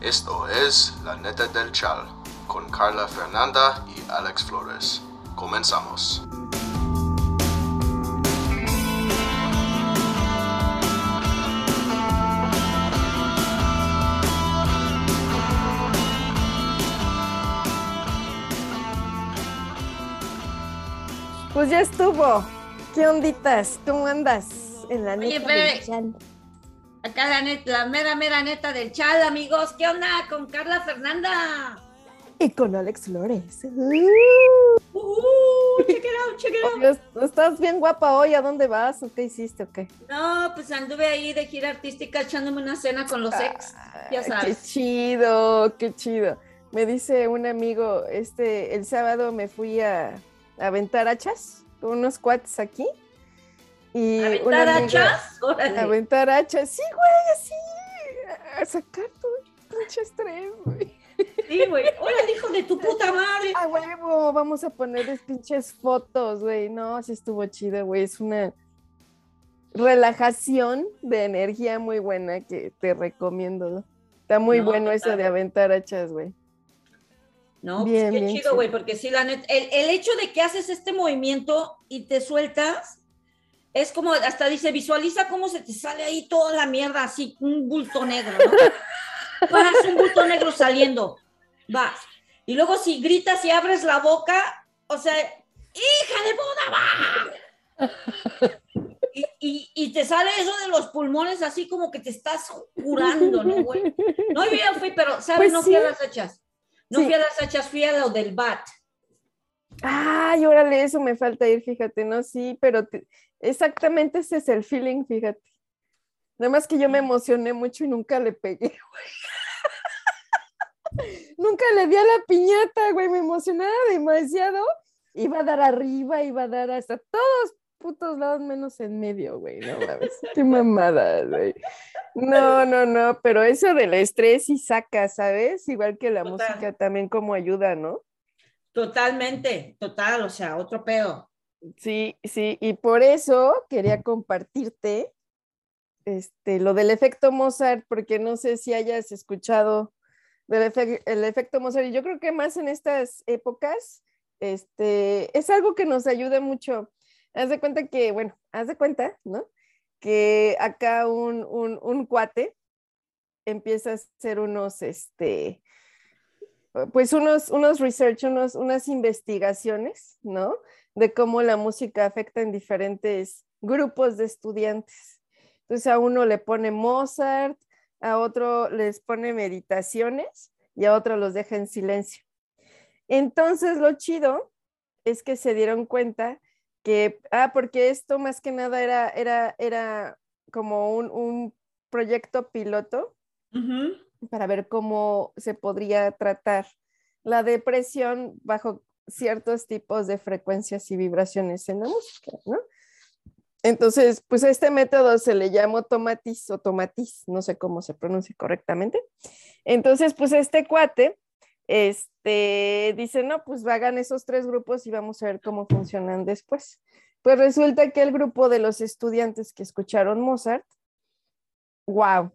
Esto es La Neta del Chal con Carla Fernanda y Alex Flores. Comenzamos. Pues ya estuvo. ¿Qué onditas? ¿Cómo andas? En la Oye, neta pero- del chal. Acá la, net- la mera, mera neta del chal, amigos. ¿Qué onda con Carla Fernanda? Y con Alex Flores. Uh, check it out, check it out. Dios, Estás bien guapa hoy. ¿A dónde vas? ¿O qué hiciste? ¿O qué? No, pues anduve ahí de gira artística echándome una cena con los ex. Ya Ay, sabes. Qué chido, qué chido. Me dice un amigo, este, el sábado me fui a, a aventar hachas con unos cuates aquí. Y ¿Aventar hachas? Aventar hachas, sí, güey, así. A sacar tu pinche estrés, güey. Sí, güey. Órale, hijo de tu puta madre. A huevo, vamos a ponerles pinches fotos, güey. No, sí estuvo chido, güey. Es una relajación de energía muy buena que te recomiendo. Está muy No, bueno eso de aventar hachas, güey. No, Bien, pues qué bien chido, chido. güey, porque sí, la neta, el, el hecho de que haces este movimiento y te sueltas, es como, hasta dice, visualiza cómo se te sale ahí toda la mierda, así, un bulto negro, ¿no? Vas, un bulto negro saliendo, vas. Y luego si gritas y abres la boca, o sea, hija de va. Y, y- y te sale eso de los pulmones así como que te estás curando, ¿no, güey? No, yo ya fui, pero, ¿sabes? Pues no fui a las hachas. No Sí. fui a las hachas, fui a lo del bat. Ay, órale, eso me falta ir, fíjate, ¿no? Sí, pero te- exactamente ese es el feeling, fíjate. Nada más que yo me emocioné mucho y nunca le pegué, güey. nunca le di a la piñata, güey, me emocionaba demasiado. Iba a dar arriba, iba a dar hasta todos putos lados menos en medio, güey, no mames. Qué mamada, güey. No, no, no, pero eso del estrés sí saca, ¿sabes? Igual que la Total. música también como ayuda, ¿no? Totalmente, total, o sea, otro pedo. Sí, sí, y por eso quería compartirte este, lo del efecto Mozart, porque no sé si hayas escuchado del el efecto Mozart, y yo creo que más en estas épocas, este, es algo que nos ayuda mucho. Haz de cuenta que, bueno, haz de cuenta, ¿no? Que acá un, un, un cuate empieza a hacer unos, este, pues unos, unos research, unos, unas investigaciones, ¿no? de cómo la música afecta en diferentes grupos de estudiantes. Entonces a uno le pone Mozart, a otro les pone meditaciones y a otro los deja en silencio. Entonces lo chido es que se dieron cuenta que, ah, porque esto más que nada era, era, era como un, un proyecto piloto para ver cómo se podría tratar la depresión bajo ciertos tipos de frecuencias y vibraciones en la música, ¿no? Entonces, pues este método se le llama tomatis o tomatis, no sé cómo se pronuncia correctamente. Entonces, pues este cuate, este, dice, no, pues hagan esos tres grupos y vamos a ver cómo funcionan después. Pues resulta que el grupo de los estudiantes que escucharon Mozart, wow,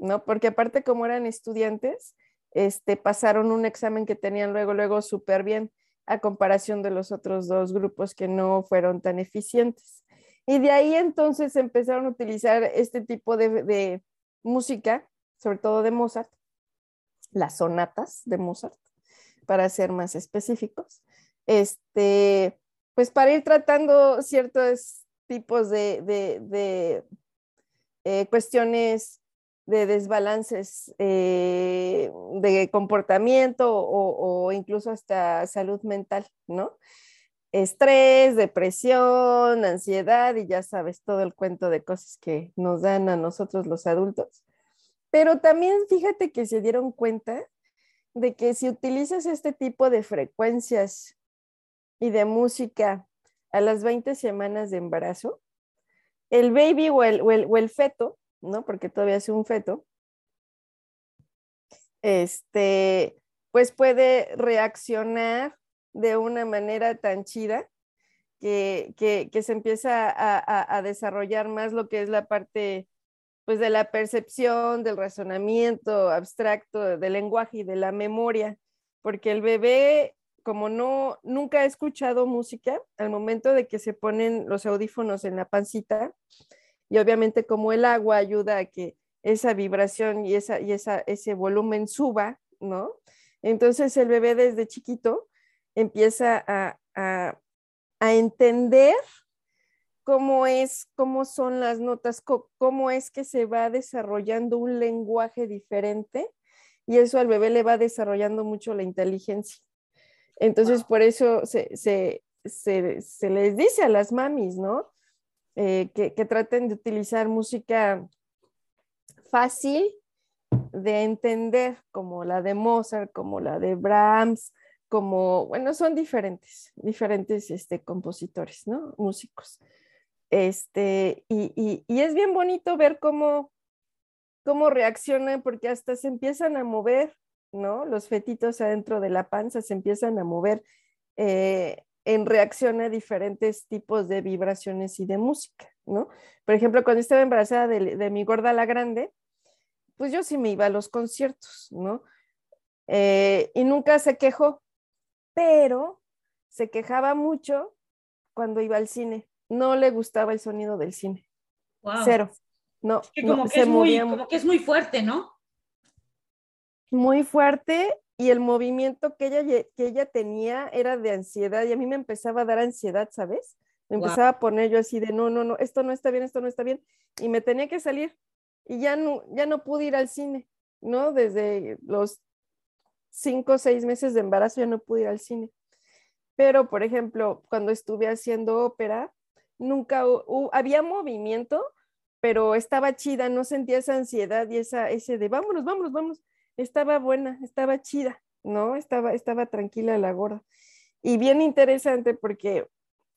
¿no? Porque aparte como eran estudiantes, este, pasaron un examen que tenían luego, luego súper bien a comparación de los otros dos grupos que no fueron tan eficientes. Y de ahí entonces empezaron a utilizar este tipo de, de música, sobre todo de Mozart, las sonatas de Mozart, para ser más específicos, este, pues para ir tratando ciertos tipos de, de, de eh, cuestiones de desbalances eh, de comportamiento o, o, incluso hasta salud mental, ¿no? Estrés, depresión, ansiedad y ya sabes todo el cuento de cosas que nos dan a nosotros los adultos. Pero también fíjate que se dieron cuenta de que si utilizas este tipo de frecuencias y de música a las 20 semanas de embarazo, el baby o el, o el, o el feto ¿no? Porque todavía es un feto, este, pues puede reaccionar de una manera tan chida que, que, que se empieza a, a, desarrollar más lo que es la parte pues de la percepción, del razonamiento abstracto, del lenguaje y de la memoria, porque el bebé, como no, nunca ha escuchado música, al momento de que se ponen los audífonos en la pancita, y obviamente como el agua ayuda a que esa vibración y, esa, y esa, ese volumen suba, ¿no? Entonces el bebé desde chiquito empieza a, a, a entender cómo es, cómo son las notas, cómo es que se va desarrollando un lenguaje diferente y eso al bebé le va desarrollando mucho la inteligencia. Entonces, por eso se, se, se, se, les dice a las mamis, ¿no? Eh, que, traten de utilizar música fácil de entender, como la de Mozart, como la de Brahms, como, bueno, son diferentes, diferentes este, compositores, ¿no? Músicos. Este, y, y, y, es bien bonito ver cómo, cómo reaccionan, porque hasta se empiezan a mover, ¿no? Los fetitos adentro de la panza se empiezan a mover eh, en reacción a diferentes tipos de vibraciones y de música, ¿no? Por ejemplo, cuando estaba embarazada de, de mi gorda la grande, pues yo sí me iba a los conciertos, ¿no? Eh, y nunca se quejó, pero se quejaba mucho cuando iba al cine. No le gustaba el sonido del cine. Cero. No, es que como, que es muy, como que es muy fuerte, ¿no? Muy fuerte y el movimiento que ella, que ella tenía era de ansiedad y a mí me empezaba a dar ansiedad, ¿sabes? Me empezaba a poner yo así de, no, no, no, esto no está bien, esto no está bien. Y me tenía que salir y ya no, ya no pude ir al cine, ¿no? Desde los cinco o seis meses de embarazo ya no pude ir al cine. Pero, por ejemplo, cuando estuve haciendo ópera, nunca había movimiento, pero estaba chida, no sentía esa ansiedad y esa, ese de vámonos, vámonos, vámonos. Estaba buena, estaba chida, ¿no? Estaba, estaba tranquila la gorda. Y bien interesante porque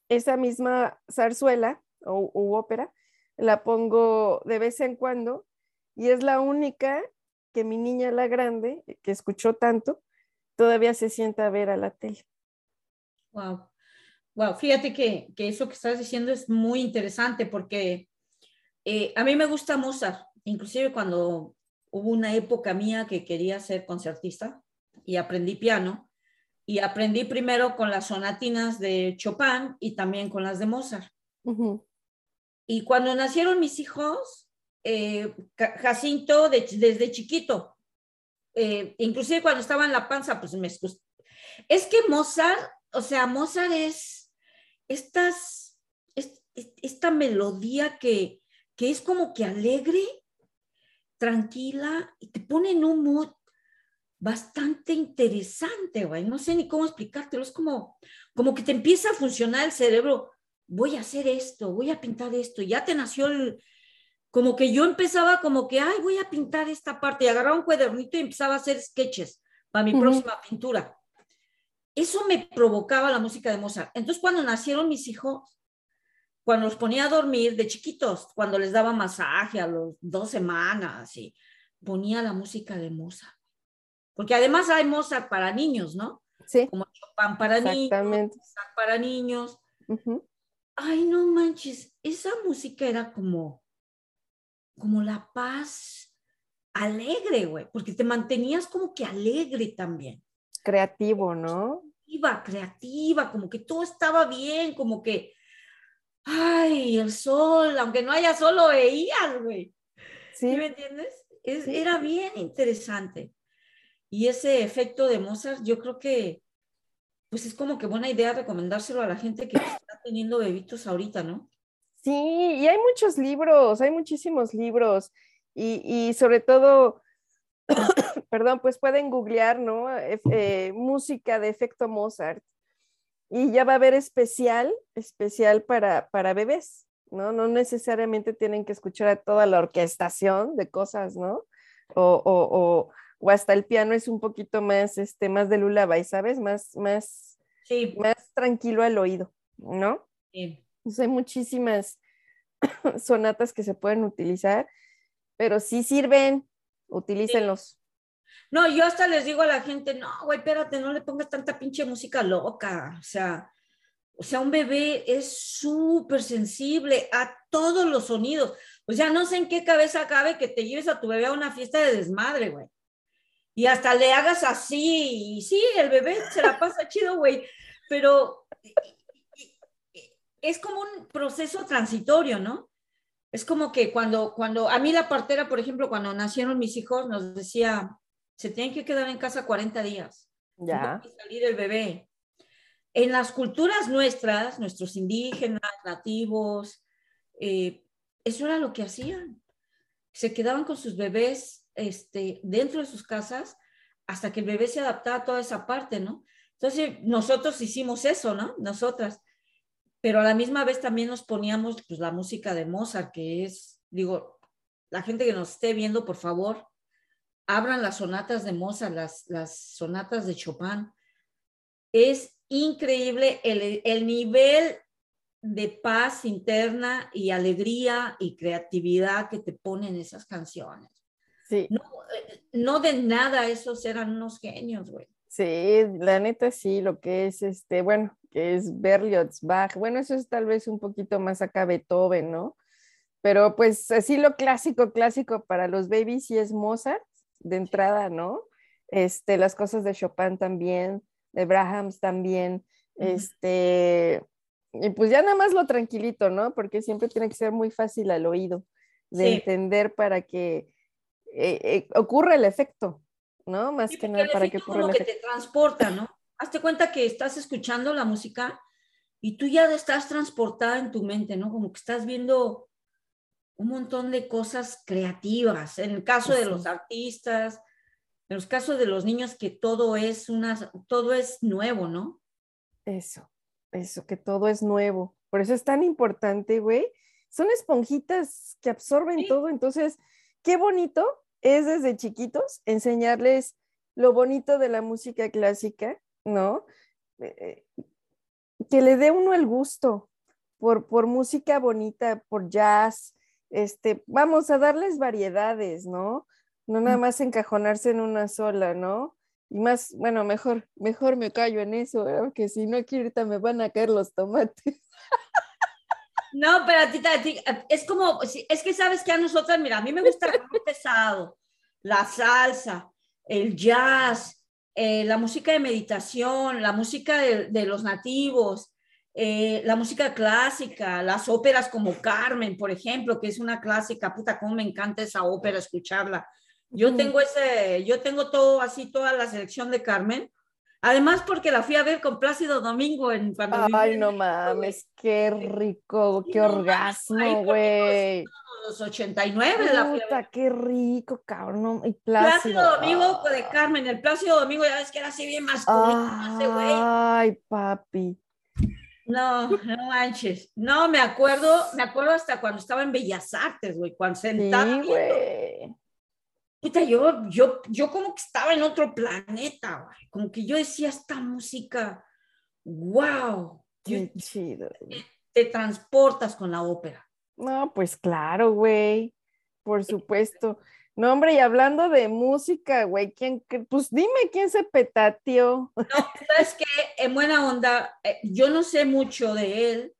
esa misma zarzuela o ópera la pongo de vez en cuando y es la única que mi niña, la grande, que escuchó tanto, todavía se sienta a ver a la tele. Wow. Wow, fíjate que, que eso que estás diciendo es muy interesante porque eh, a mí me gusta Mozart, inclusive cuando hubo una época mía que quería ser concertista y aprendí piano y aprendí primero con las sonatinas de Chopin y también con las de Mozart. Y cuando nacieron mis hijos, eh, Jacinto desde chiquito, eh, inclusive cuando estaba en la panza, pues me Es que Mozart, o sea, Mozart es estas, esta melodía que, que es como que alegre, tranquila y te pone en un mood bastante interesante, güey. No sé ni cómo explicártelo. Es como, como que te empieza a funcionar el cerebro voy a hacer esto, voy a pintar esto, ya te nació el, como que yo empezaba como que, ay, voy a pintar esta parte y agarraba un cuadernito y empezaba a hacer sketches para mi próxima pintura. Eso me provocaba la música de Mozart. Entonces, cuando nacieron mis hijos, cuando los ponía a dormir de chiquitos, cuando les daba masaje a los dos semanas, y ponía la música de Mozart. Porque además hay Mozart para niños, ¿no? Sí. Como Chopin para niños, Mozart para niños ay, no manches, esa música era como, como la paz alegre, güey, porque te mantenías como que alegre también. Creativo, ¿no? Creativa, creativa, como que todo estaba bien, como que, ay, el sol, aunque no haya sol, lo veías, güey. ¿Sí? ¿Me entiendes? Era bien interesante. Y ese efecto de Mozart, yo creo que pues es como que buena idea recomendárselo a la gente que está teniendo bebitos ahorita, ¿no? Sí, y hay muchos libros, hay muchísimos libros, y, y sobre todo, perdón, pues pueden googlear, ¿no? Eh, música de efecto Mozart, y ya va a haber especial, especial para, para bebés, ¿no? No necesariamente tienen que escuchar a toda la orquestación de cosas, ¿no? O, o, o, o hasta el piano es un poquito más, este, más de lullaby, ¿sabes? Más, más, sí. más tranquilo al oído, ¿no? Sí. hay muchísimas sonatas que se pueden utilizar, pero si sirven, utilícenlos. No, yo hasta les digo a la gente, no, güey, espérate, no le pongas tanta pinche música loca, o sea, O sea, un bebé es súper sensible a todos los sonidos. O sea, no sé en qué cabeza cabe que te lleves a tu bebé a una fiesta de desmadre, güey. Y hasta le hagas así. Y sí, el bebé se la pasa chido, güey. Pero es como un proceso transitorio, ¿no? Es como que cuando, cuando, a mí la partera, por ejemplo, cuando nacieron mis hijos, nos decía, se tienen que quedar en casa 40 días. Ya. No salir el bebé. En las culturas nuestras, nuestros indígenas, nativos, eh, eso era lo que hacían. Se quedaban con sus bebés este, dentro de sus casas hasta que el bebé se adaptaba a toda esa parte, ¿no? Entonces, nosotros hicimos eso, ¿no? Nosotras. Pero a la misma vez también nos poníamos pues, la música de Mozart, que es, digo, la gente que nos esté viendo, por favor, abran las sonatas de Mozart, las, las sonatas de Chopin. Es increíble el, el nivel de paz interna y alegría y creatividad que te ponen esas canciones. Sí. No, no de nada esos eran unos genios, güey. Sí, la neta sí, lo que es este, bueno, que es Berlioz, Bach, bueno, eso es tal vez un poquito más acá Beethoven, ¿no? Pero pues así lo clásico, clásico para los babies sí es Mozart, de entrada, ¿no? Este, las cosas de Chopin también, de Brahms también, este, y pues ya nada más lo tranquilito, ¿no? Porque siempre tiene que ser muy fácil al oído de Sí. entender para que eh, eh, ocurra el efecto, ¿no? Más Sí, que nada para que ocurra el como que efecto. te transporta, ¿no? Hazte cuenta que estás escuchando la música y tú ya estás transportada en tu mente, ¿no? Como que estás viendo un montón de cosas creativas. En el caso de los artistas, en los casos de los niños que todo es una, todo es nuevo, ¿no? Eso, eso, que todo es nuevo. Por eso es tan importante, güey. Son esponjitas que absorben Sí. todo. Entonces, qué bonito es desde chiquitos enseñarles lo bonito de la música clásica, ¿no? Eh, eh, que le dé uno el gusto por, por música bonita, por jazz. Este, vamos a darles variedades, ¿no? No nada Mm. más encajonarse en una sola, ¿no? Y más, bueno, mejor, mejor me callo en eso, ¿verdad? porque si no aquí ahorita me van a caer los tomates. No, pero a ti, a ti- es como, es que sabes que a nosotras, mira, a mí me gusta el rock pesado, la salsa, el jazz, eh, la música de meditación, la música de, de los nativos, eh, la música clásica, las óperas como Carmen, por ejemplo, que es una clásica, puta, cómo me encanta esa ópera, escucharla. Yo Ujú. tengo ese, yo tengo todo así, toda la selección de Carmen. Además, porque la fui a ver con Plácido Domingo en cuando Ay, no mames, qué rico, qué no orgasmo, güey. los 89 la fui a ver. Puta, qué rico, cabrón. Y Plácido Plácido. Domingo pues, de Carmen, el Plácido Domingo ya ves que era así bien masculino ese güey. Ay, papi. No, no manches. No, me acuerdo, me acuerdo hasta cuando estaba en Bellas Artes, güey, cuando. Sí, viendo- güey. Puta, yo, yo, yo como que estaba en otro planeta, güey. Como que yo decía esta música, wow, Qué chido. güey. te transportas con la ópera. No, pues claro, güey. Por supuesto. No, hombre, y hablando de música, güey, ¿quién, pues dime quién se petateó. ¿Sabes qué? En buena onda, eh, yo no sé mucho de él,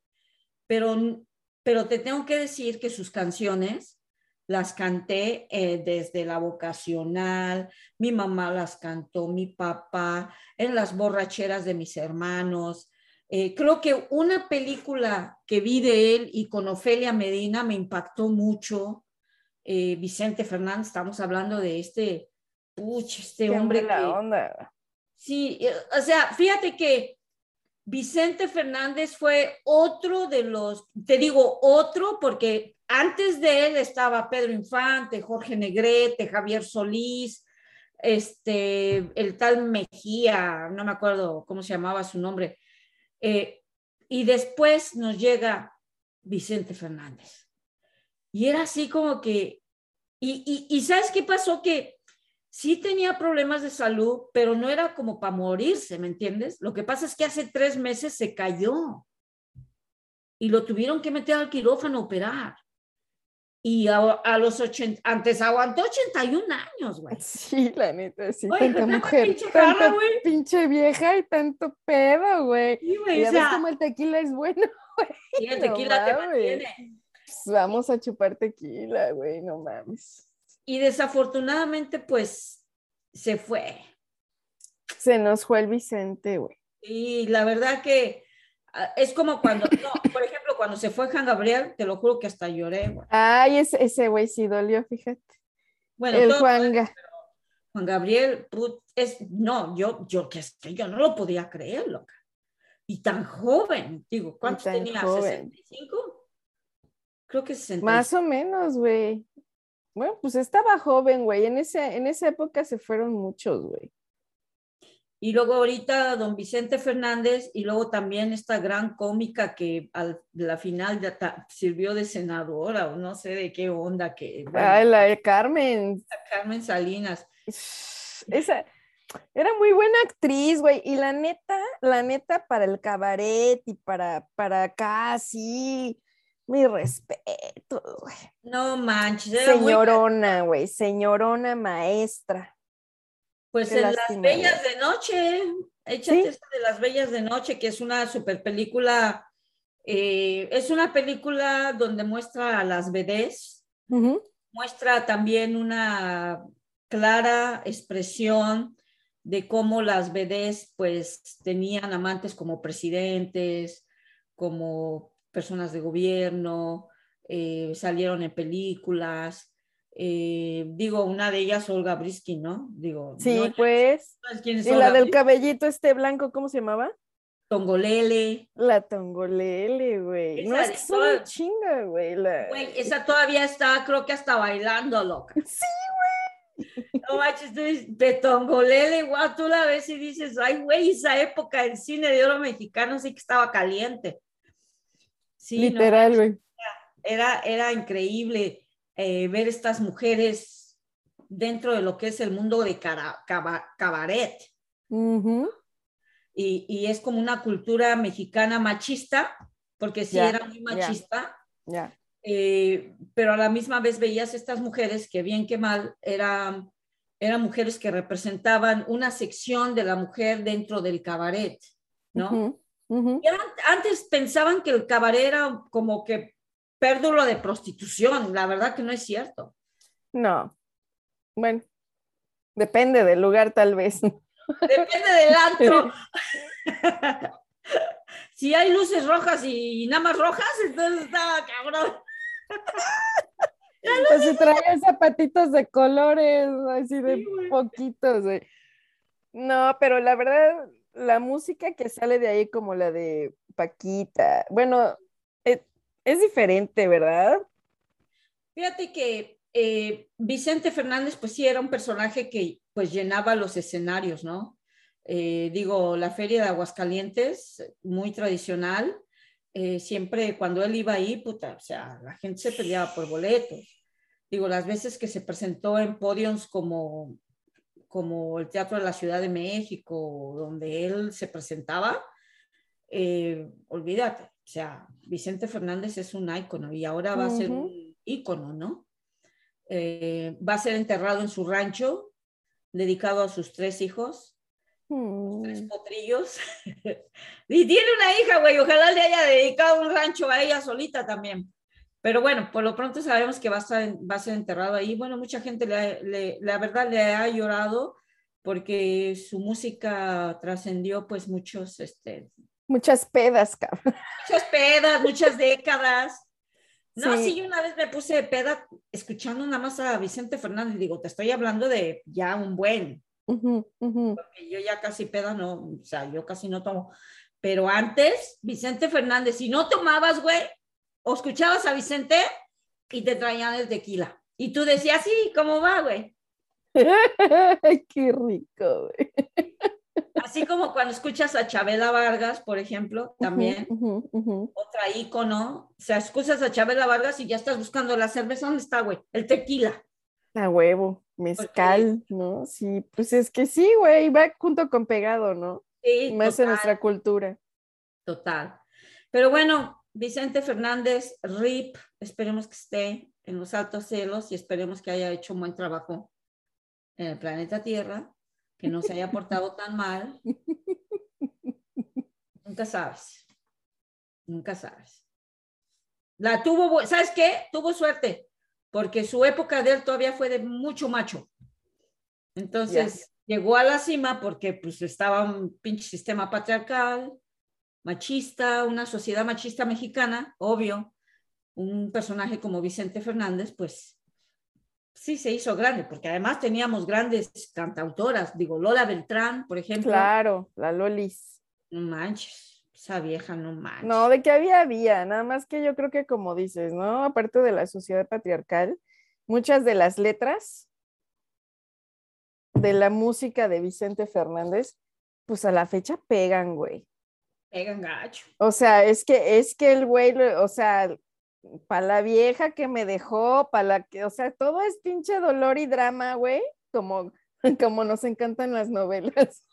pero, pero te tengo que decir que sus canciones las canté eh, desde la vocacional, mi mamá las cantó, mi papá, en las borracheras de mis hermanos. Eh, creo que una película que vi de él y con Ofelia Medina me impactó mucho. Eh, Vicente Fernández, estamos hablando de este, puch, este Qué hombre que, onda. Sí, eh, o sea, fíjate que Vicente Fernández fue otro de los, te digo otro porque antes de él estaba Pedro Infante, Jorge Negrete, Javier Solís, este, el tal Mejía, no me acuerdo cómo se llamaba su nombre. Eh, y después nos llega Vicente Fernández. Y era así como que, y, y, y ¿sabes qué pasó? Que sí tenía problemas de salud, pero no era como para morirse, ¿me entiendes? Lo que pasa es que hace tres meses se cayó y lo tuvieron que meter al quirófano a operar. Y a, a los 80, antes aguantó 81 años, güey. Sí, la neta, sí, Oye, tanta mujer, pinche tanta güey. pinche vieja y tanto pedo, güey. Sí, Y güey, ya o ves sea, cómo el tequila es bueno. y el no tequila te mames. mantiene. Pues vamos a chupar tequila, güey, no mames. Y desafortunadamente, pues, se fue. Se nos fue el Vicente, güey. Y la verdad que ah, es como cuando, no, por ejemplo, cuando se fue Juan Gabriel, te lo juro que hasta lloré, güey. Ay, ese, güey sí dolió, fíjate. Bueno, el todo- Juanga. Juan Gabriel, put- es, no, yo, yo, que es que yo no lo podía creer, loca. Y tan joven, digo, ¿cuántos tenía? joven. ¿65? Creo que 65. Más o menos, güey. Bueno, pues estaba joven, güey. En, ese, en esa época se fueron muchos, güey. Y luego ahorita don Vicente Fernández y luego también esta gran cómica que al la final ya ta- sirvió de senadora o no sé de qué onda que bueno, Ay, la de Carmen. Carmen Salinas. Esa era muy buena actriz, güey. Y la neta, la neta, para el cabaret y para, para acá, sí. Mi respeto, güey. No manches, Señorona, güey. Señorona maestra. pues qué en Las Bellas de Noche, échate Sí. esta de Las Bellas de Noche, que es una super película, eh, es una película donde muestra a las bebés, muestra también una clara expresión de cómo las bebés pues tenían amantes como presidentes, como personas de gobierno, eh, salieron en películas. eh, digo, una de ellas, Olga Briskin, ¿no? Digo, Sí, no, pues. ¿sabes quién es Y la del Briskin? cabellito este blanco, ¿cómo se llamaba? Tongolele. La tongolele, güey. No, es que son un todas- chinga, güey. la- Güey, esa todavía está, creo que hasta bailando, loca. Sí, No manches, tú dices, de Tongolele, guau, tú la ves y dices, ay, güey, esa época el cine de oro mexicano sí que estaba caliente. Sí, no, literal, güey. era, era increíble eh, ver estas mujeres dentro de lo que es el mundo de cara- caba- cabaret. Y, y es como una cultura mexicana machista, porque sí era muy machista. Eh, pero a la misma vez veías estas mujeres que bien que mal eran, eran mujeres que representaban una sección de la mujer dentro del cabaret, ¿no? Y antes pensaban que el cabaret era como que pérdolo de prostitución, la verdad que no es cierto. No. Bueno, depende del lugar, tal vez. Depende del antro. si hay luces rojas y nada más rojas, entonces está cabrón. O si traía zapatitos de colores, así de Sí, poquitos, güey. No, pero la verdad, la música que sale de ahí, como la de Paquita, bueno, e- es, diferente, ¿verdad? Fíjate que eh, Vicente Fernández, pues sí, era un personaje que pues llenaba los escenarios, ¿no? Eh, digo, la feria de Aguascalientes, muy tradicional, eh, siempre cuando él iba ahí, puta, o sea, la gente se peleaba por boletos. Digo, las veces que se presentó en podiums como, como el Teatro de la Ciudad de México, donde él se presentaba, eh, olvídate, o sea, Vicente Fernández es un ícono y ahora va a ser un ícono, ¿no? Eh, va a ser enterrado en su rancho, dedicado a sus tres hijos, tres Mm, potrillos. y tiene una hija, güey, ojalá le haya dedicado un rancho a ella solita también. Pero bueno, por lo pronto sabemos que va a, estar va a ser enterrado ahí. Bueno, mucha gente, le le- la verdad, le ha llorado porque su música trascendió pues muchos, este, Muchas pedas, cabrón. muchas pedas, muchas décadas. No, Sí. sí, yo una vez me puse peda escuchando nada más a Vicente Fernández. Digo, te estoy hablando de ya un buen, Ujú, ujú. porque yo ya casi peda no, o sea, yo casi no tomo. Pero antes, Vicente Fernández, si no tomabas, güey, o escuchabas a Vicente y te traían el tequila. Y tú decías, sí, ¿cómo va, güey? Qué rico, güey. Así como cuando escuchas a Chabela Vargas, por ejemplo, también. Ujú, ujú. otra ícono. O sea, escuchas a Chabela Vargas y ya estás buscando la cerveza. ¿Dónde está, güey? El tequila. A huevo, mezcal, ¿no? Sí, pues es que sí, güey, va junto con pegado, ¿no? Sí, Más en nuestra cultura. total. Pero bueno, Vicente Fernández, RIP, esperemos que esté en los altos cielos y esperemos que haya hecho un buen trabajo en el planeta Tierra, que no se haya portado tan mal. Nunca sabes. Nunca sabes. La tuvo, ¿sabes qué? Tuvo suerte, porque su época de él todavía fue de mucho macho. Entonces llegó a la cima porque pues estaba un pinche sistema patriarcal, machista, una sociedad machista mexicana, obvio. Un personaje como Vicente Fernández, pues sí se hizo grande, porque además teníamos grandes cantautoras, digo, Lola Beltrán, por ejemplo. Claro, la Lolis. No manches, esa vieja no manches. No, de que había, había, nada más que yo creo que como dices, ¿no? Aparte de la sociedad patriarcal, muchas de las letras de la música de Vicente Fernández, pues a la fecha pegan, güey. Pegan gacho. O sea, es que, es que el güey, o sea, para la vieja que me dejó, para la que, o sea, todo es pinche dolor y drama, güey, como, como nos encantan las novelas.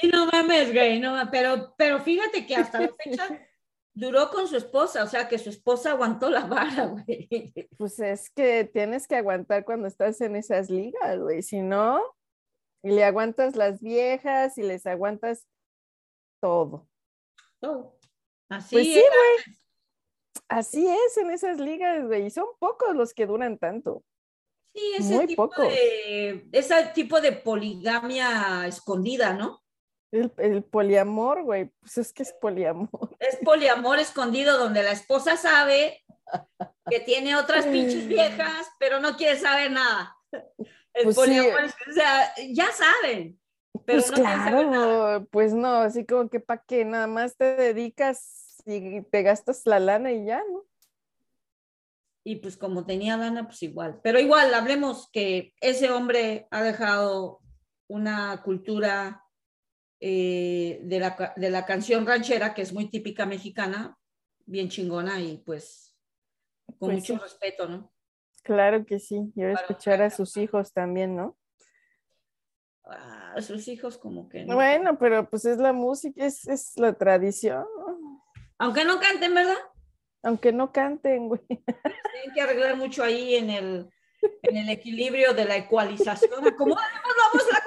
Sí, no mames, güey, no, pero, pero fíjate que hasta la fecha duró con su esposa, o sea, que su esposa aguantó la vara, güey. Pues es que tienes que aguantar cuando estás en esas ligas, güey, si no, y le aguantas las viejas y les aguantas todo. Todo. Así Pues sí, es. güey. Así es en esas ligas, güey. Y son pocos los que duran tanto. Sí, ese Muy tipo pocos. de, ese tipo de poligamia escondida, ¿no? El, el poliamor, güey, pues es que es poliamor. Es poliamor escondido donde la esposa sabe que tiene otras pinches viejas, pero no quiere saber nada. El Pues poliamor, o sea, ya saben, pero pues claro, pues no, así como que para qué, nada más te dedicas y te gastas la lana y ya, ¿no? Y pues como tenía lana, pues igual. Pero igual, hablemos que ese hombre ha dejado una cultura eh, de, la, de la canción ranchera, que es muy típica mexicana, bien chingona y pues con Pues mucho sí. respeto, ¿no? Claro que sí, y ahora escuchar a sus hijos también, ¿no? A sus hijos como que no. Bueno, pero pues es la música, es, es la tradición. Aunque no canten, ¿verdad? Aunque no canten, güey. Tienen que arreglar mucho ahí en el, en el equilibrio de la ecualización. Acomódemos la voz, la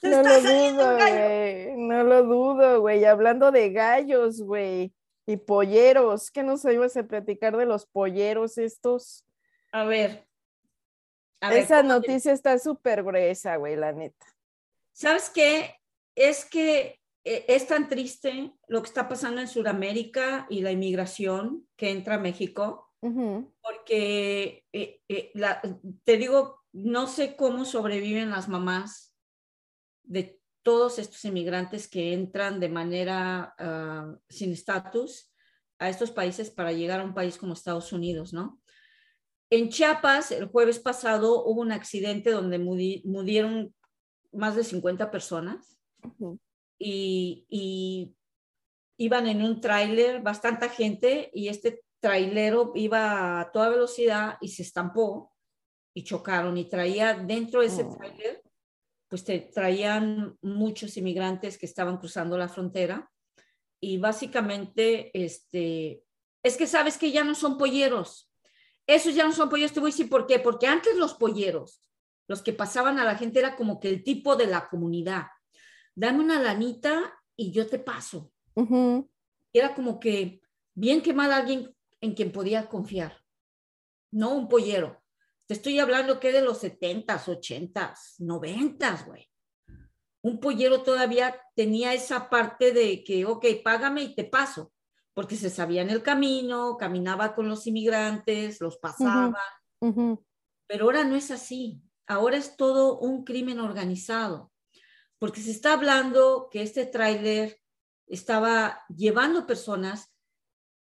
Se No está lo dudo, güey. No lo dudo, güey. Hablando de gallos, güey. Y polleros. ¿Qué nos ibas a platicar de los polleros estos? A ver. A ver, Esa ¿cómo te- noticia está súper gruesa, güey, la neta. ¿Sabes qué? Es que eh, es tan triste lo que está pasando en Sudamérica y la inmigración que entra a México, porque eh, eh, la- te digo, no sé cómo sobreviven las mamás de todos estos inmigrantes que entran de manera ah, sin estatus a estos países para llegar a un país como Estados Unidos, ¿no? En Chiapas, el jueves pasado, hubo un accidente donde muri- murieron más de 50 personas y, y iban en un tráiler, bastante gente, y este trailero iba a toda velocidad y se estampó y chocaron y traía dentro de ese Oh. tráiler, pues te traían muchos inmigrantes que estaban cruzando la frontera y básicamente, este, es que sabes que ya no son polleros. Esos ya no son polleros, te voy a decir por qué. Porque antes los polleros, los que pasaban a la gente, era como que el tipo de la comunidad. Dame una lanita y yo te paso. Y era como que bien que mal alguien en quien podía confiar. No un pollero. Te estoy hablando que de los 70s, 80s, 90s, güey. Un pollero todavía tenía esa parte de que, ok, págame y te paso, porque se sabía en el camino, caminaba con los inmigrantes, los pasaba, Ujú. pero ahora no es así. Ahora es todo un crimen organizado, porque se está hablando que este tráiler estaba llevando personas,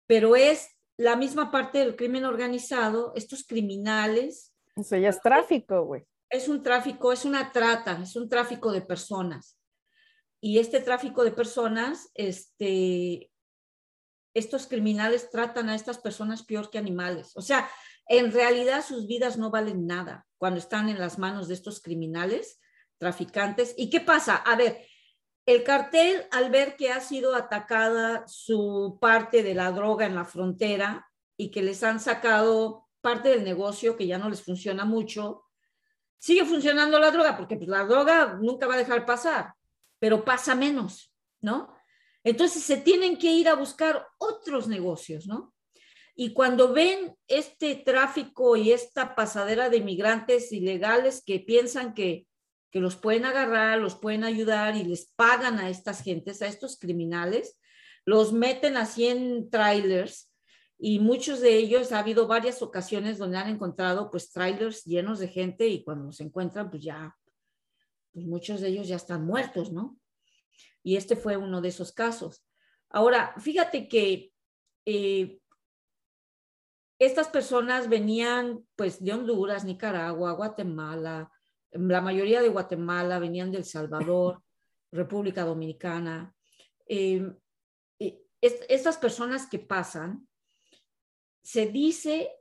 pero es la misma parte del crimen organizado, estos criminales, O sea, ya es tráfico, güey. es un tráfico, es una trata, es un tráfico de personas. Y este tráfico de personas, este, estos criminales tratan a estas personas peor que animales. O sea, en realidad sus vidas no valen nada cuando están en las manos de estos criminales, traficantes. ¿Y qué pasa? A ver, el cartel, al ver que ha sido atacada su parte de la droga en la frontera y que les han sacado parte del negocio que ya no les funciona mucho. Sigue funcionando la droga, porque pues, la droga nunca va a dejar pasar, pero pasa menos, ¿no? Entonces se tienen que ir a buscar otros negocios, ¿no? Y cuando ven este tráfico y esta pasadera de inmigrantes ilegales que piensan que, que los pueden agarrar, los pueden ayudar y les pagan a estas gentes, a estos criminales, los meten así en trailers y muchos de ellos ha habido varias ocasiones donde han encontrado pues trailers llenos de gente y cuando se encuentran pues ya, pues muchos de ellos ya están muertos, ¿no? Y este fue uno de esos casos. Ahora, fíjate que eh, estas personas venían pues de Honduras, Nicaragua, Guatemala, la mayoría de Guatemala venían del Salvador, República Dominicana. Eh, estas personas que pasan, se dice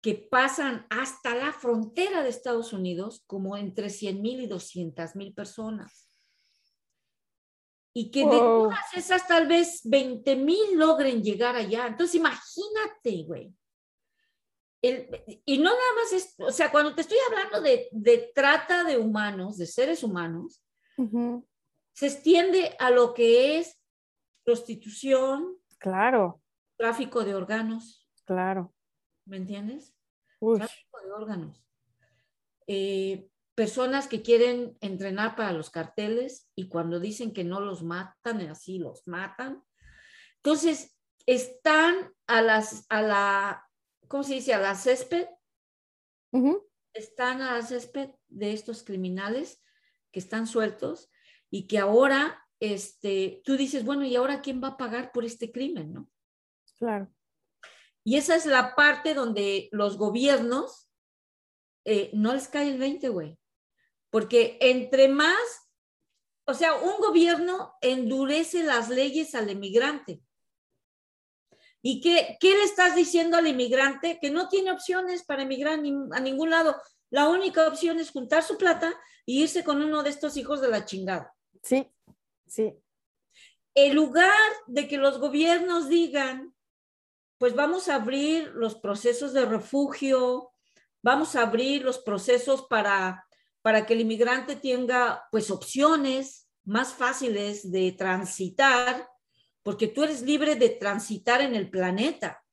que pasan hasta la frontera de Estados Unidos como entre 100 mil y 200 mil personas. Y que de todas esas tal vez 20 mil logren llegar allá. Entonces imagínate, güey y no nada más es, o sea, cuando te estoy hablando de, de trata de humanos, de seres humanos, se extiende a lo que es prostitución. Claro. Tráfico de órganos. Claro. ¿Me entiendes? Tráfico de órganos. Eh, personas que quieren entrenar para los carteles y cuando dicen que no los matan, así los matan. Entonces, están a, las, a la ¿cómo se dice? A la césped. Están a la césped de estos criminales que están sueltos y que ahora, este, tú dices, bueno, ¿y ahora quién va a pagar por este crimen, no? Claro. Y esa es la parte donde los gobiernos eh, no les cae el 20, güey. Porque entre más, o sea, un gobierno endurece las leyes al emigrante. ¿Y qué, qué le estás diciendo al inmigrante? Que no tiene opciones para emigrar a ningún lado. La única opción es juntar su plata y irse con uno de estos hijos de la chingada. Sí, sí. En lugar de que los gobiernos digan, pues vamos a abrir los procesos de refugio, vamos a abrir los procesos para, para que el inmigrante tenga pues opciones más fáciles de transitar porque tú eres libre de transitar en el planeta.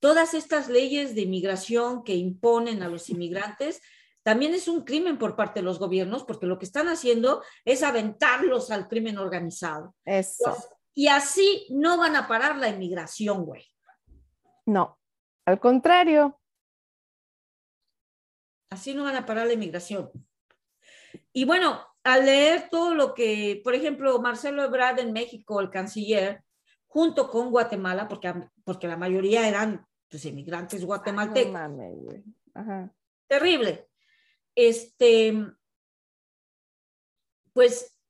Todas estas leyes de inmigración que imponen a los inmigrantes también es un crimen por parte de los gobiernos, porque lo que están haciendo es aventarlos al crimen organizado. Eso. Y así no van a parar la inmigración, güey. No, al contrario. Así no van a parar la inmigración. Y bueno, al leer todo lo que, por ejemplo, Marcelo Ebrard en México, el canciller, junto con Guatemala, porque, porque la mayoría eran pues, inmigrantes guatemaltecos. Terrible. Este, pues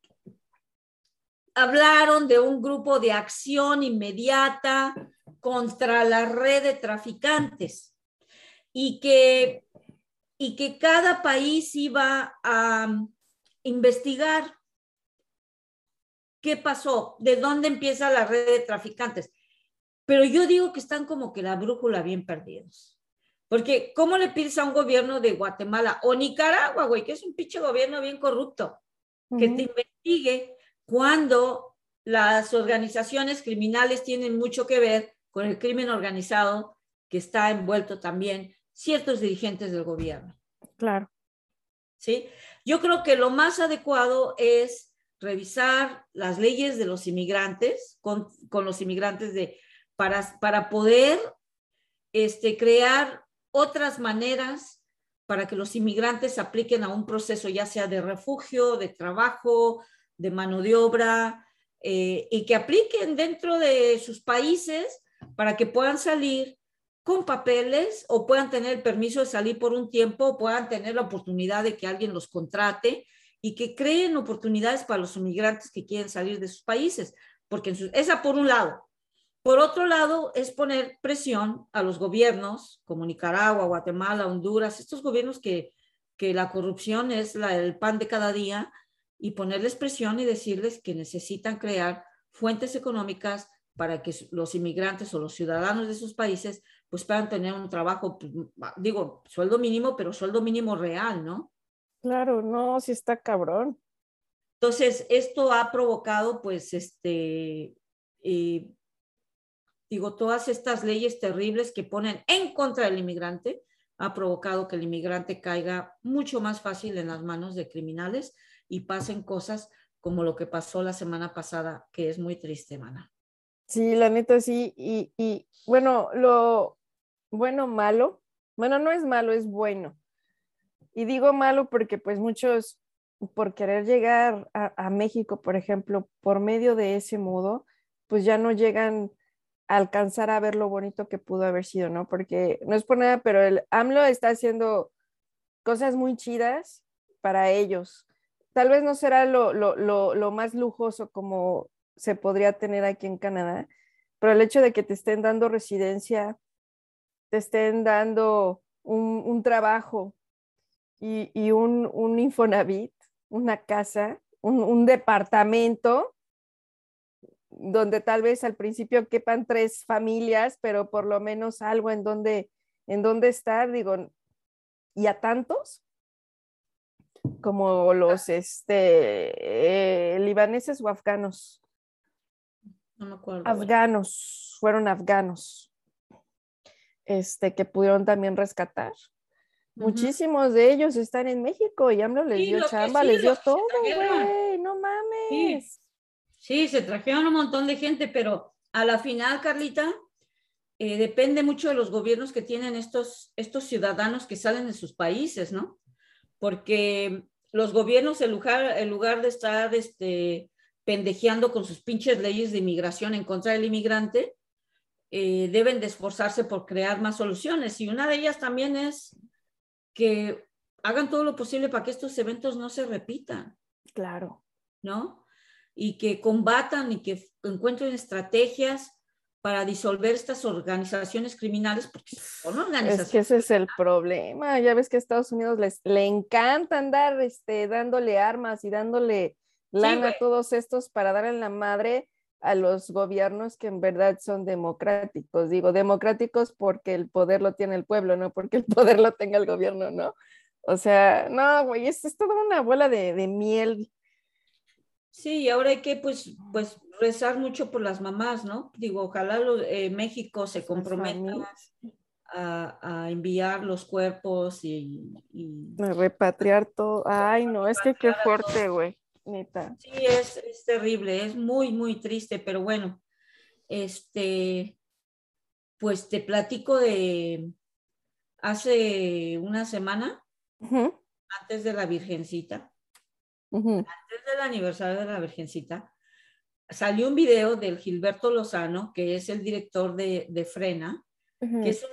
hablaron de un grupo de acción inmediata contra la red de traficantes y que, y que cada país iba a investigar ¿Qué pasó? ¿De dónde empieza la red de traficantes? Pero yo digo que están como que la brújula bien perdidos. Porque, ¿cómo le pides a un gobierno de Guatemala o Nicaragua, güey, que es un pinche gobierno bien corrupto, que te investigue cuando las organizaciones criminales tienen mucho que ver con el crimen organizado que está envuelto también ciertos dirigentes del gobierno? Claro. ¿Sí? Yo creo que lo más adecuado es revisar las leyes de los inmigrantes con, los inmigrantes de, para, para poder este, crear otras maneras para que los inmigrantes apliquen a un proceso ya sea de refugio, de trabajo, de mano de obra, eh, y que apliquen dentro de sus países para que puedan salir con papeles o puedan tener el permiso de salir por un tiempo o puedan tener la oportunidad de que alguien los contrate y que creen oportunidades para los inmigrantes que quieren salir de sus países, porque esa por un lado. Por otro lado, es poner presión a los gobiernos como Nicaragua, Guatemala, Honduras, estos gobiernos que, que la corrupción es la, el pan de cada día, y ponerles presión y decirles que necesitan crear fuentes económicas para que los inmigrantes o los ciudadanos de esos países pues puedan tener un trabajo, pues, digo, sueldo mínimo, pero sueldo mínimo real, ¿no? Claro, no, sí está cabrón. Entonces, esto ha provocado, pues, este, eh, digo, todas estas leyes terribles que ponen en contra del inmigrante, ha provocado que el inmigrante caiga mucho más fácil en las manos de criminales y pasen cosas como lo que pasó la semana pasada, que es muy triste, mana. Sí, la neta sí. Y, y bueno, lo bueno, malo, bueno, no es malo, es bueno. Y digo malo porque pues muchos, por querer llegar a, México, por ejemplo, por medio de ese modo, pues ya no llegan a alcanzar a ver lo bonito que pudo haber sido, ¿no? Porque no es por nada, pero el AMLO está haciendo cosas muy chidas para ellos. Tal vez no será lo, lo, lo, lo más lujoso como se podría tener aquí en Canadá, pero el hecho de que te estén dando residencia, te estén dando un, un trabajo y, y un, un, Infonavit, una casa, un, un, departamento, donde tal vez al principio quepan tres familias, pero por lo menos algo en donde, en donde estar, digo, y a tantos como los este, eh, libaneses o afganos. No me acuerdo. Afganos, fueron afganos, este, que pudieron también rescatar. Uh -huh. Muchísimos de ellos están en México y AMLO les sí, dio chamba, sí, les dio todo, güey, no mames. Sí. sí. se trajeron un montón de gente, pero a la final, Carlita, eh, depende mucho de los gobiernos que tienen estos, estos ciudadanos que salen de sus países, ¿no? Porque los gobiernos, en lugar, en lugar de estar este, pendejeando con sus pinches leyes de inmigración en contra del inmigrante, eh, deben de esforzarse por crear más soluciones. Y una de ellas también es que hagan todo lo posible para que estos eventos no se repitan. Claro. ¿No? Y que combatan y que encuentren estrategias para disolver estas organizaciones criminales, porque son organizaciones. Es que ese es el problema. Ya ves que a Estados Unidos les le encanta andar este, dándole armas y dándole lana sí, a todos estos para dar en la madre a los gobiernos que en verdad son democráticos. Digo, democráticos porque el poder lo tiene el pueblo, no porque el poder lo tenga el gobierno, ¿no? O sea, no, güey, es, es toda una bola de, de miel. Sí, y ahora hay que, pues, pues, rezar mucho por las mamás, ¿no? Digo, ojalá eh, México se comprometa a, a, enviar los cuerpos y, y... A repatriar todo. Ay, no, es que qué fuerte, güey. Neta. Sí, es, es, terrible, es muy, muy triste, pero bueno, este, pues te platico de hace una semana, uh -huh. antes de la Virgencita, uh -huh. antes del aniversario de la Virgencita, salió un video del Gilberto Lozano, que es el director de, de Frena, uh -huh. que es un,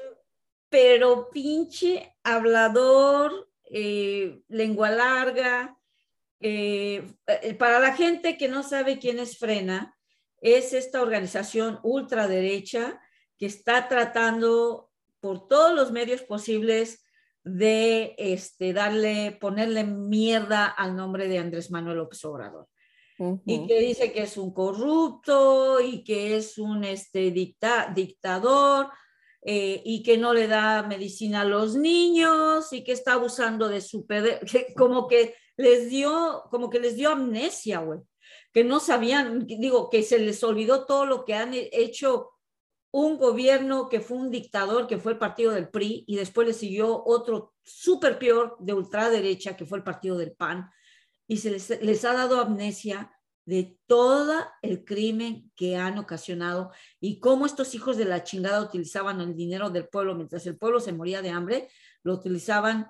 pero pinche hablador, eh, lengua larga, eh, para la gente que no sabe quién es Frena, es esta organización ultraderecha que está tratando por todos los medios posibles de este, darle, ponerle mierda al nombre de Andrés Manuel López Obrador. Uh -huh. Y que dice que es un corrupto y que es un este, dicta, dictador eh, y que no le da medicina a los niños y que está abusando de su como que les dio, como que les dio amnesia, güey, que no sabían, digo, que se les olvidó todo lo que han hecho un gobierno que fue un dictador, que fue el partido del PRI, y después le siguió otro súper peor de ultraderecha, que fue el partido del PAN, y se les, les ha dado amnesia de todo el crimen que han ocasionado y cómo estos hijos de la chingada utilizaban el dinero del pueblo mientras el pueblo se moría de hambre, lo utilizaban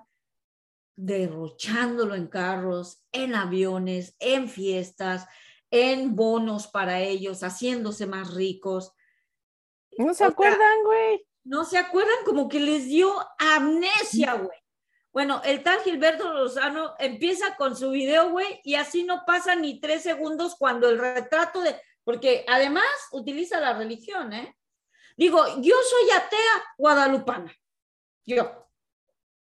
derrochándolo en carros, en aviones, en fiestas, en bonos para ellos, haciéndose más ricos. No se o acuerdan, güey. No se acuerdan, como que les dio amnesia, güey. Bueno, el tal Gilberto Lozano empieza con su video, güey, y así no pasa ni tres segundos cuando el retrato de, porque además utiliza la religión, ¿eh? Digo, yo soy atea guadalupana. Yo.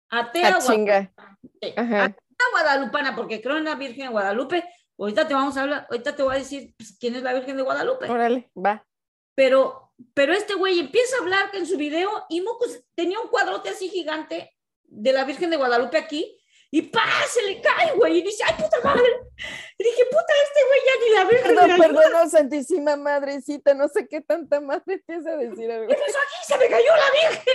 Atea ah, guadalupana. Sí. Atea guadalupana, porque creo en la Virgen de Guadalupe. Ahorita te vamos a hablar, ahorita te voy a decir pues, quién es la Virgen de Guadalupe. Órale, va. Pero pero este güey empieza a hablar en su video y Mocos tenía un cuadrote así gigante de la Virgen de Guadalupe aquí y ¡pá! se le cae, güey, y dice, ¡ay, puta madre! Y dije, puta, este güey ya ni la le ayuda. perdón, Santísima Madrecita, no sé qué tanta madre empieza a decir algo. ¿Qué pasó aquí? Se me cayó la Virgen.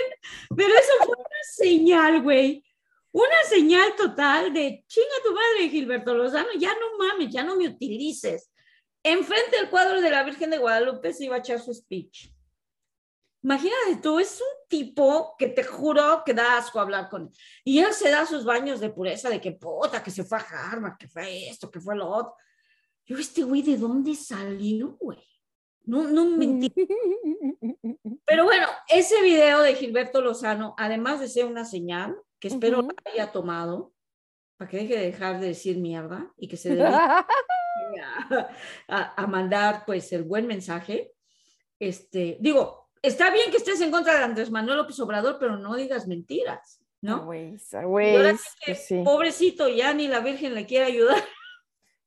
Pero eso fue una señal, güey. Una señal total de chinga tu madre, Gilberto Lozano, ya no mames, ya no me utilices. Enfrente del cuadro de la Virgen de Guadalupe se iba a echar su speech. Imagínate tú, es un tipo que te juro que da asco hablar con él. Y él se da sus baños de pureza de que puta, que se fue a Harvard, que fue esto, que fue lo otro. Yo, este güey, ¿de dónde salió, güey? No, no me. Pero bueno, ese video de Gilberto Lozano, además de ser una señal, que espero Ujú. la haya tomado, para que deje de dejar de decir mierda y que se dedique a, a- a mandar pues el buen mensaje. Este, digo, está bien que estés en contra de Andrés Manuel López Obrador, pero no digas mentiras, ¿no? Güey, Y ahora sí que, sí. pobrecito, ya ni la Virgen le quiere ayudar.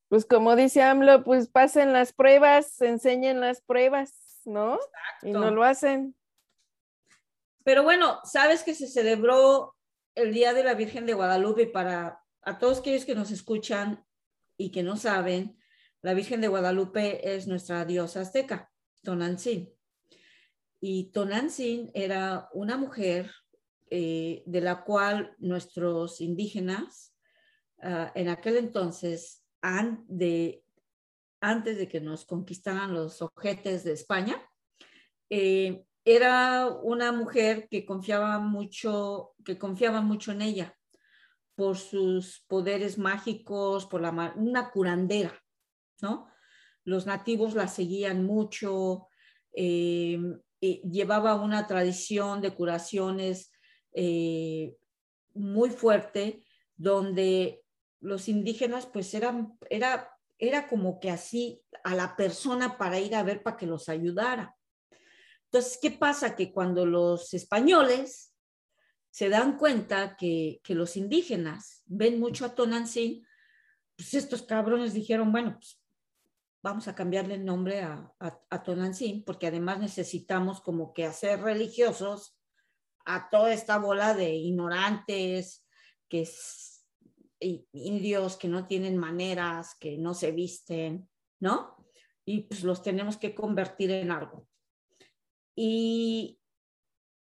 Pues como dice AMLO, pues pasen las pruebas, enseñen las pruebas, ¿no? Y no lo hacen. Pero bueno, sabes que se celebró el Día de la Virgen de Guadalupe para a todos aquellos que nos escuchan y que no saben, la Virgen de Guadalupe es nuestra diosa azteca, Tonantzin. Y Tonantzin era una mujer eh, de la cual nuestros indígenas ah, en aquel entonces, antes de que nos conquistaran los ojetes de España, eh, era una mujer que confiaba mucho, que confiaba mucho en ella por sus poderes mágicos, por la una curandera, ¿no? Los nativos la seguían mucho, eh, y llevaba una tradición de curaciones eh, muy fuerte, donde los indígenas, pues era, era como que así a la persona para ir a ver para que los ayudara. Entonces, ¿qué pasa? Que cuando los españoles se dan cuenta que, que los indígenas ven mucho a Tonantzin, pues estos cabrones dijeron, bueno, pues vamos a cambiarle el nombre a, a, a Tonantzin, porque además necesitamos como que hacer religiosos a toda esta bola de ignorantes, que es indios que no tienen maneras, que no se visten, ¿no? Y pues los tenemos que convertir en algo y,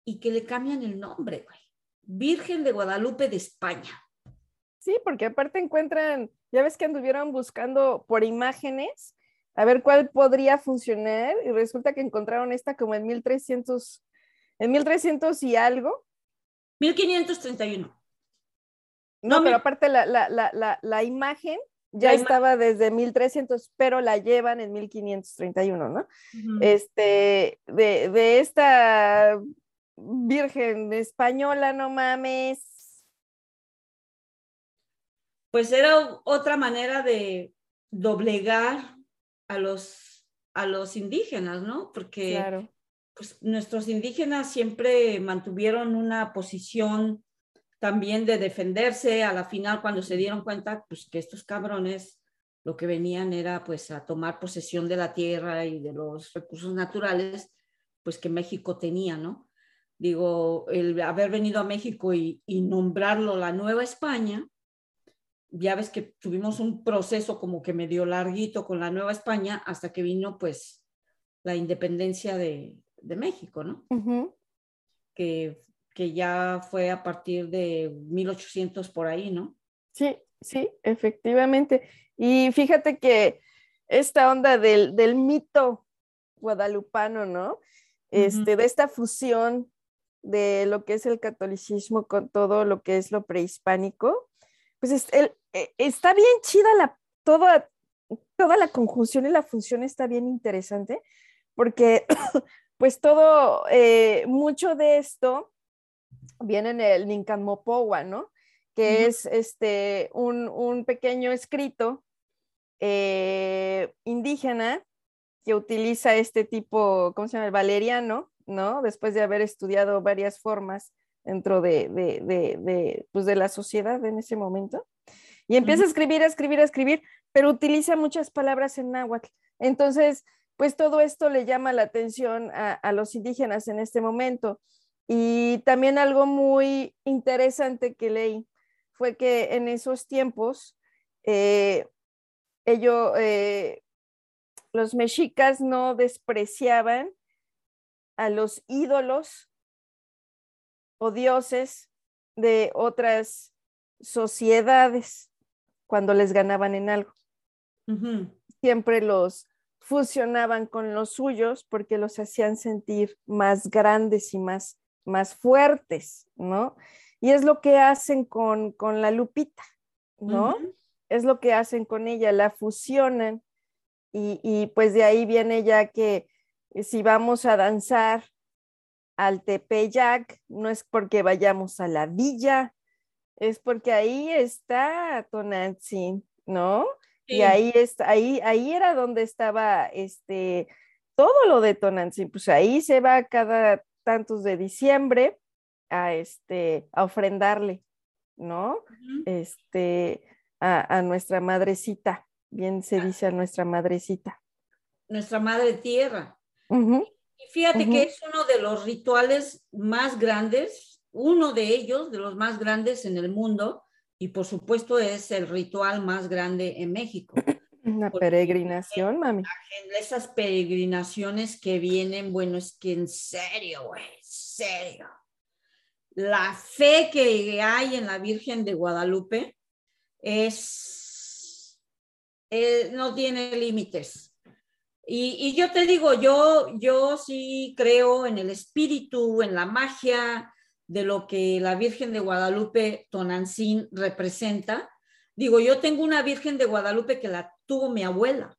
y que le cambian el nombre, güey. Virgen de Guadalupe de España. Sí, porque aparte encuentran, ya ves que anduvieron buscando por imágenes a ver cuál podría funcionar y resulta que encontraron esta como en 1300, en 1300 y algo. 1531. No, No, pero aparte la, la, la, la, la imagen ya estaba desde 1300, pero la llevan en 1531, ¿no? Ujú. Este, de, de esta virgen española, no mames. Pues era otra manera de doblegar a los, a los indígenas, ¿no? Porque Claro. pues, nuestros indígenas siempre mantuvieron una posición también de defenderse. A la final, cuando se dieron cuenta, pues que estos cabrones lo que venían era pues a tomar posesión de la tierra y de los recursos naturales, pues que México tenía, ¿no? Digo, el haber venido a México y, y nombrarlo la Nueva España, ya ves que tuvimos un proceso como que medio larguito con la Nueva España hasta que vino pues la independencia de, de México, ¿no? Que, que ya fue a partir de 1800 por ahí, ¿no? Sí, sí, efectivamente. Y fíjate que esta onda del, del mito guadalupano, ¿no? Este, de esta fusión de lo que es el catolicismo con todo lo que es lo prehispánico, pues es- el- está bien chida la, toda, toda la conjunción y la función está bien interesante, porque pues todo, eh, mucho de esto viene en el Nincanmopowa, ¿no? Que es este, un, un pequeño escrito eh, indígena que utiliza este tipo, ¿cómo se llama? El valeriano, ¿no? Después de haber estudiado varias formas dentro de, de, de, de, pues de la sociedad en ese momento. Y empieza a escribir, a escribir, a escribir, pero utiliza muchas palabras en náhuatl. Entonces, pues todo esto le llama la atención a, los indígenas en este momento. Y también algo muy interesante que leí fue que en esos tiempos, eh, ellos, eh, los mexicas no despreciaban a los ídolos o dioses de otras sociedades cuando les ganaban en algo. Siempre los fusionaban con los suyos porque los hacían sentir más grandes y más, más fuertes, ¿no? Y es lo que hacen con, la Lupita, ¿no? Es lo que hacen con ella, la fusionan y, y, pues de ahí viene ya que si vamos a danzar al Tepeyac, no es porque vayamos a la villa, es porque ahí está Tonantzin, ¿no? Y ahí, está, ahí, ahí era donde estaba este, todo lo de Tonantzin, pues ahí se va cada tantos de diciembre a, este, a ofrendarle, ¿no? Este, a, nuestra madrecita, bien se dice a nuestra madrecita. Nuestra madre tierra. Y fíjate que es uno de los rituales más grandes, uno de ellos, de los más grandes en el mundo, y por supuesto es el ritual más grande en México. Una peregrinación, mami. Esas peregrinaciones que vienen, bueno, es que en serio, güey, serio. La fe que hay en la Virgen de Guadalupe es, eh, no tiene límites. Y, y, yo te digo, yo, yo sí creo en el espíritu, en la magia, de lo que la Virgen de Guadalupe Tonancín representa. Digo, yo tengo una Virgen de Guadalupe que la tuvo mi abuela.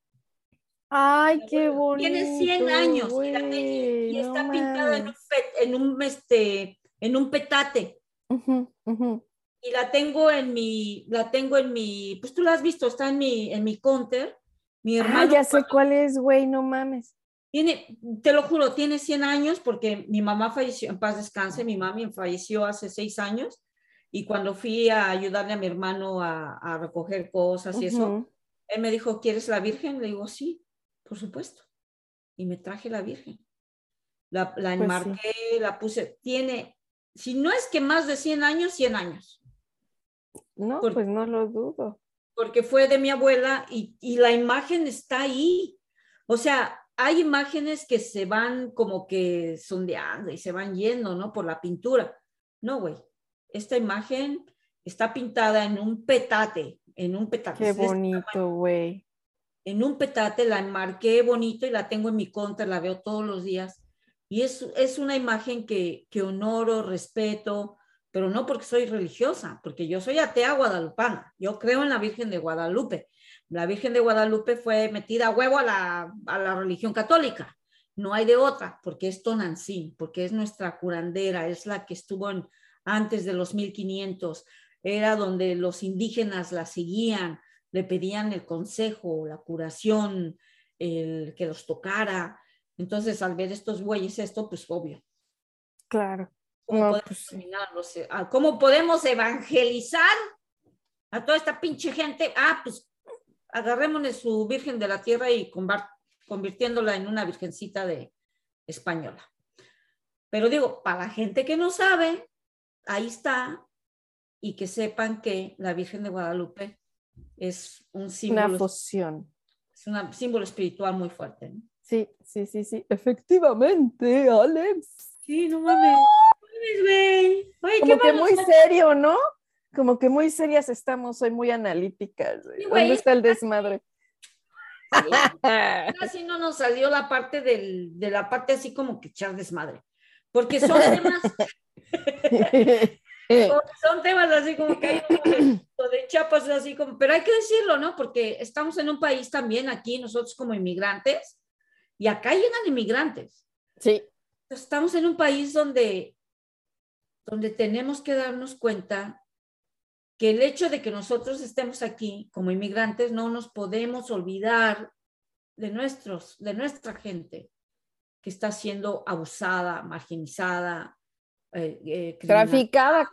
Ay, qué bonito. Tiene 100 años y, está pintada en un, este, en un petate. Y la tengo en mi, la tengo en mi, pues tú la has visto, está en mi, en mi counter. Mi ah, hermano. Ah, ya sé cuál es, güey, no mames. Tiene, te lo juro, tiene 100 años porque mi mamá falleció, en paz descanse, mi mami falleció hace seis años y cuando fui a ayudarle a mi hermano a, recoger cosas y eso, él me dijo, ¿quieres la Virgen? Le digo, sí, por supuesto. Y me traje la Virgen. La, la pues enmarqué, la puse, tiene, si no es que más de 100 años, 100 años. No, pues no lo dudo. Porque fue de mi abuela y, y la imagen está ahí. O sea, hay imágenes que se van como que sondeando y se van yendo, ¿no? Por la pintura. No, güey. Esta imagen está pintada en un petate, en un petate. Qué bonito, güey. En un petate la enmarqué bonito y la tengo en mi counter, la veo todos los días. Y es, es una imagen que, que honoro, respeto, pero no porque soy religiosa, porque yo soy atea guadalupana. Yo creo en la Virgen de Guadalupe la Virgen de Guadalupe fue metida a huevo a la, religión católica. No hay de otra, porque es Tonantzin, porque es nuestra curandera, es la que estuvo antes de los 1500, era donde los indígenas la seguían, le pedían el consejo, la curación, el que los tocara. Entonces, al ver estos güeyes, esto, pues obvio. Claro. ¿Cómo, podemos, pues ¿Cómo podemos evangelizar a toda esta pinche gente? Ah, pues agarrémosle su Virgen de la Tierra y convirtiéndola en una virgencita de española. Pero digo, para la gente que no sabe, ahí está, y que sepan que la Virgen de Guadalupe es un símbolo. Una fusión. Es un símbolo espiritual muy fuerte. Sí, sí, sí, sí. Efectivamente, Alex. Sí, no mames. Como que muy serio, ¿no? Como que muy serias estamos, soy muy analíticas. ¿Dónde está el desmadre? Así no nos salió la parte del, de la parte así como que echar desmadre, porque son temas, son, temas así como que hay de chapas así como, pero hay que decirlo, ¿no? Porque estamos en un país también aquí, nosotros como inmigrantes, y acá llegan inmigrantes. Sí. Estamos en un país donde, donde tenemos que darnos cuenta que el hecho de que nosotros estemos aquí como inmigrantes no nos podemos olvidar de, nuestros, de nuestra gente que está siendo abusada, marginizada, eh, eh, traficada.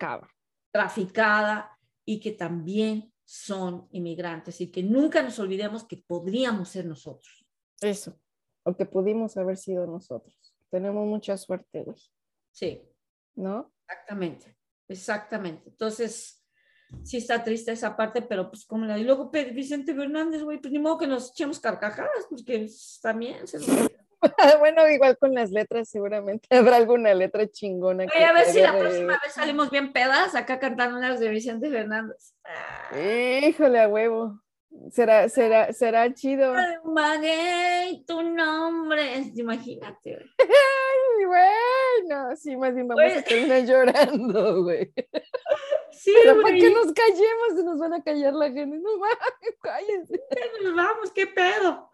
Traficada y que también son inmigrantes y que nunca nos olvidemos que podríamos ser nosotros. Eso. o que pudimos haber sido nosotros. Tenemos mucha suerte, güey, Sí, ¿no? exactamente, exactamente. Entonces, sí está triste esa parte, pero pues como la... Y luego Vicente Fernández, güey, pues ni modo que nos echemos carcajadas, porque pues, también se bueno, igual con las letras, seguramente habrá alguna letra chingona. Oye, a ver si la pegue. próxima vez salimos bien pedas acá cantando unas de Vicente Fernández. Híjole, a huevo. Será, será, será chido. Maguey, tu nombre. Imagínate, güey. Ay, bueno, sí, más bien vamos a Oye. terminar llorando, güey. Sí, Pero para que nos callemos, se nos van a callar la gente. No mames, cállense. nos vamos, qué pedo.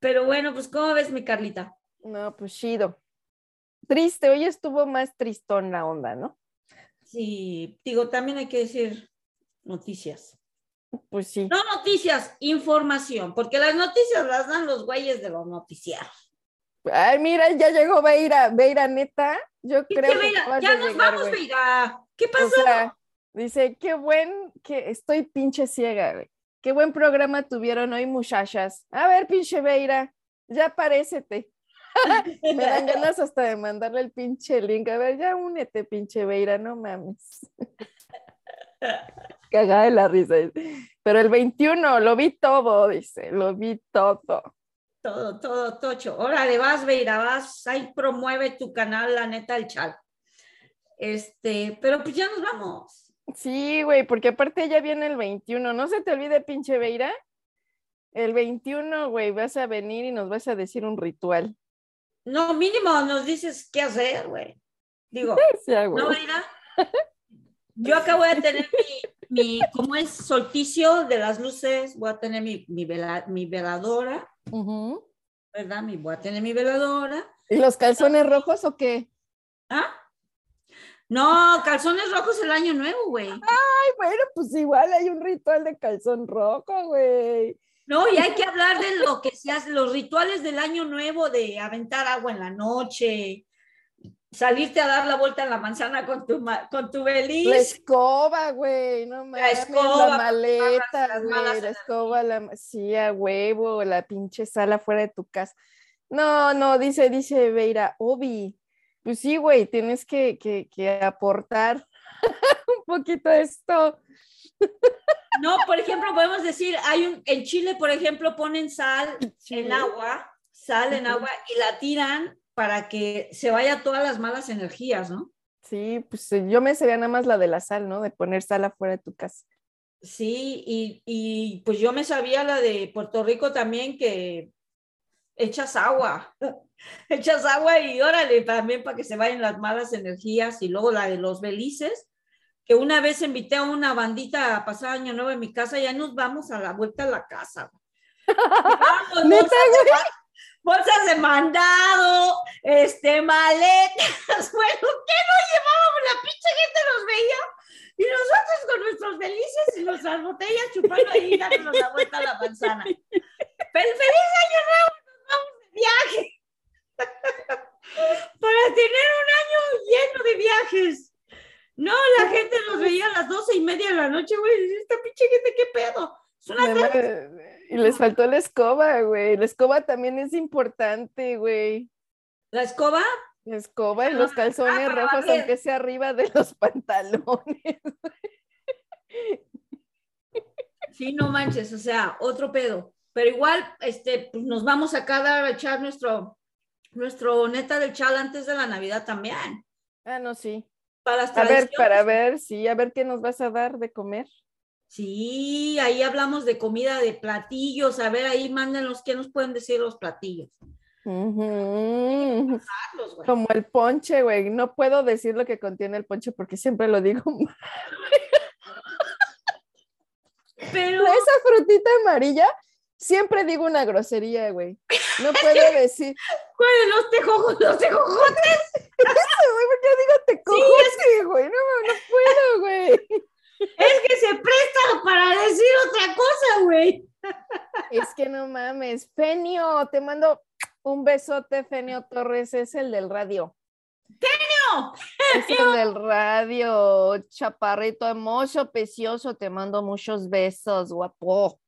Pero bueno, pues, ¿cómo ves, mi Carlita? No, pues chido. Triste, hoy estuvo más tristón la onda, ¿no? Sí, digo, también hay que decir noticias. Pues sí. No noticias, información, porque las noticias las dan los güeyes de los noticiarios. Ay, mira, ya llegó Beira, Beira neta. Yo ¿Qué creo que Veira? Ya nos llegar, vamos. Veira. ¿Qué O pasó? sea, dice, qué buen, que estoy pinche ciega, güey. Qué buen programa tuvieron hoy, muchachas. A ver, pinche Beira, ya aparécete. Me dan ganas hasta de mandarle el pinche link. A ver, ya únete, pinche Beira, no mames. Cagada de la risa. Pero el 21, lo vi todo, dice, lo vi todo. Todo, todo, tocho. Órale, vas, Veira, vas, ahí promueve tu canal, la neta, el chal. Este, pero pues ya nos vamos. Sí, güey, porque aparte ya viene el 21. No se te olvide, pinche Beira. El 21, güey, vas a venir y nos vas a decir un ritual. No, mínimo nos dices qué hacer, güey. Digo, Sí. ¿no, Veira? Yo acá voy a tener mi, mi, como es solsticio de las luces, voy a tener mi, mi, vela- mi veladora. ¿verdad? Mi, voy a tener mi veladora. ¿Y los calzones rojos o qué? ¿Ah? No, calzones rojos el año nuevo, güey. Ay, bueno, pues igual hay un ritual de calzón rojo, güey. No, y hay que hablar de lo que se hace, los rituales del año nuevo, de aventar agua en la noche, salirte a dar la vuelta en la manzana con tu, con tu La beliz. escoba, güey, no mames, escoba la maleta, güey, la escoba, la, sí, a huevo, la pinche sala fuera de tu casa. No, no, dice, dice Veira, Obi, pues sí, güey, tienes que, que, que aportar un poquito esto. No, por ejemplo, podemos decir, hay un, en Chile, por ejemplo, ponen sal en agua, sal en agua y la tiran para que se vaya todas las malas energías, ¿no? Sí, pues eh, yo me sabía nada más la de la sal, ¿no? De poner sal afuera de tu casa. Sí, y, y pues yo me sabía la de Puerto Rico también que echas agua, echas agua y órale, también para que se vayan las malas energías y luego la de los belices, que una vez invité a una bandita a pasar año nuevo en mi casa, ya nos vamos a la vuelta a la casa. Vamos, ¿Neta, bolsas, de, bolsas de mandado, este, maletas, bueno, ¿qué no llevábamos? La pinche gente nos veía y nosotros con nuestros felices y nuestras botellas chupando ahí dándonos la vuelta a la manzana. Fel- feliz año nuevo, viaje. Para tener un año lleno de viajes. No, la gente nos veía a las doce y media de la noche, güey. Esta pinche gente, ¿qué pedo? Y les faltó la escoba, güey. La escoba también es importante, güey. ¿La escoba? La escoba y los calzones para rojos, aunque sea arriba de los pantalones. Sí, no manches, o sea, otro pedo. Pero igual, este, pues nos vamos a cada echar nuestro, nuestro neta del chal antes de la Navidad también. Ah, no, sí. Para las A ver, para ver, sí, a ver qué nos vas a dar de comer. Sí, ahí hablamos de comida, de platillos. A ver, ahí mándenos qué nos pueden decir los platillos. Como el ponche, güey. No puedo decir lo que contiene el ponche porque siempre lo digo. mal. Pero, Esa frutita amarilla, siempre digo una grosería, güey. No puedo decir, güey, los tejojos, los tejojotes. güey, ¿por qué digo te cojote, güey? No, no puedo, güey. Es que se presta para decir otra cosa, güey. Es que no mames. Fenio, te mando un besote, Fenio Torres, es el del radio. No, Es el del radio, chaparrito, hermoso, precioso, te mando muchos besos, guapo.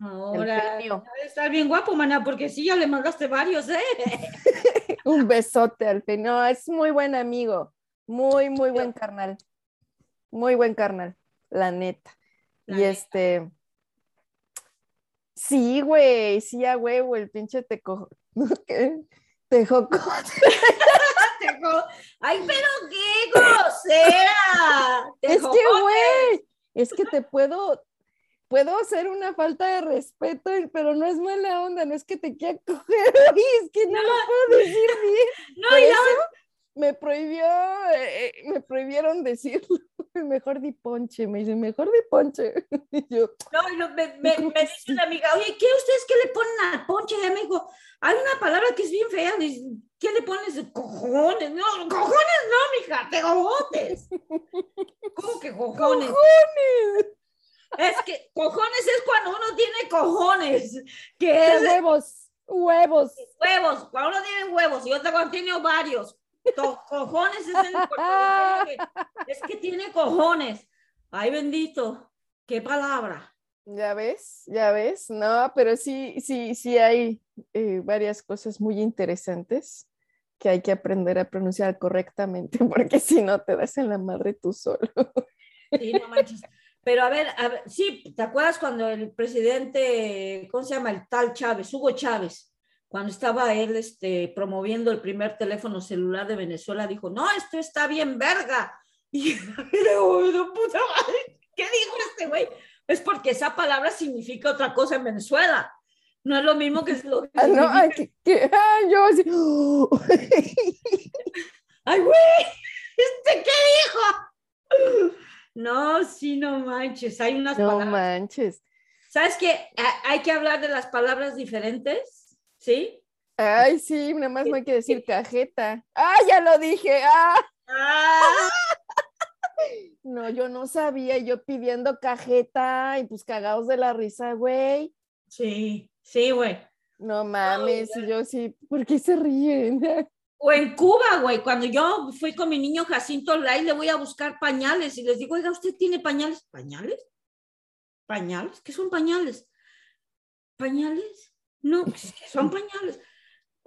Ahora, estar bien guapo, mana, porque sí, ya le mandaste varios, ¿eh? Un besote al fin. No, es muy buen amigo. Muy, muy buen carnal. Muy buen carnal, la neta. La y neta. este. Sí, güey, sí, a huevo, el pinche teco. ¿Qué? Tejocote. Tejo- Ay, pero qué grosera. Es que, güey, es que te puedo, puedo hacer una falta de respeto, pero no es mala onda, no es que te quiera coger, es que no, lo puedo decir bien. No, Por y me prohibió, eh, eh, me prohibieron decirlo. Mejor di ponche, me dice, mejor di ponche. Y yo, no, y lo- me, dice una amiga, oye, ¿qué ustedes qué le ponen al ponche? Y me dijo, hay una palabra que es bien fea, dice, ¿qué le pones? Cojones. No, cojones no, mija, tejocotes. ¿Cómo que cojones? Es que cojones es cuando uno tiene cojones, que "¿Qué es huevos, huevos. huevos, cuando uno tiene huevos y otra cuando tiene ovarios. To- cojones es el que- es que tiene cojones. Ay, bendito. Qué palabra. Ya ves, ya ves, no, pero sí, sí, sí hay eh, varias cosas muy interesantes que hay que aprender a pronunciar correctamente, porque si no te das en la madre tú solo. Sí, no manches. Pero a ver, a ver, sí, ¿te acuerdas cuando el presidente, ¿cómo se llama? El tal Chávez, Hugo Chávez, cuando estaba él este, promoviendo el primer teléfono celular de Venezuela, dijo, no, esto está bien verga. Y yo, "No, puta madre, ¿qué dijo este güey? Es porque esa palabra significa otra cosa en Venezuela. No es lo mismo que es lo que Ah, no, ay, que- que- ah, yo así, ¡Ay, güey! ¿Este qué dijo? No, sí, no manches. Hay unas no palabras. manches. ¿Sabes qué? Ha- Hay que hablar de las palabras diferentes, ¿sí? Ay, sí, nada más no hay que decir cajeta. Ah, ya lo dije. Ah, Ah, no, yo no sabía, yo pidiendo cajeta y pues cagados de la risa, güey. sí, sí, güey. No mames, y yo sí, ¿por qué se ríen? O en Cuba, güey, cuando yo fui con mi niño Jacinto Lai, le voy a buscar pañales y les digo, oiga, ¿usted tiene pañales? ¿Pañales? ¿Pañales? ¿Qué son pañales? ¿Pañales? No, pues, ¿qué son pañales?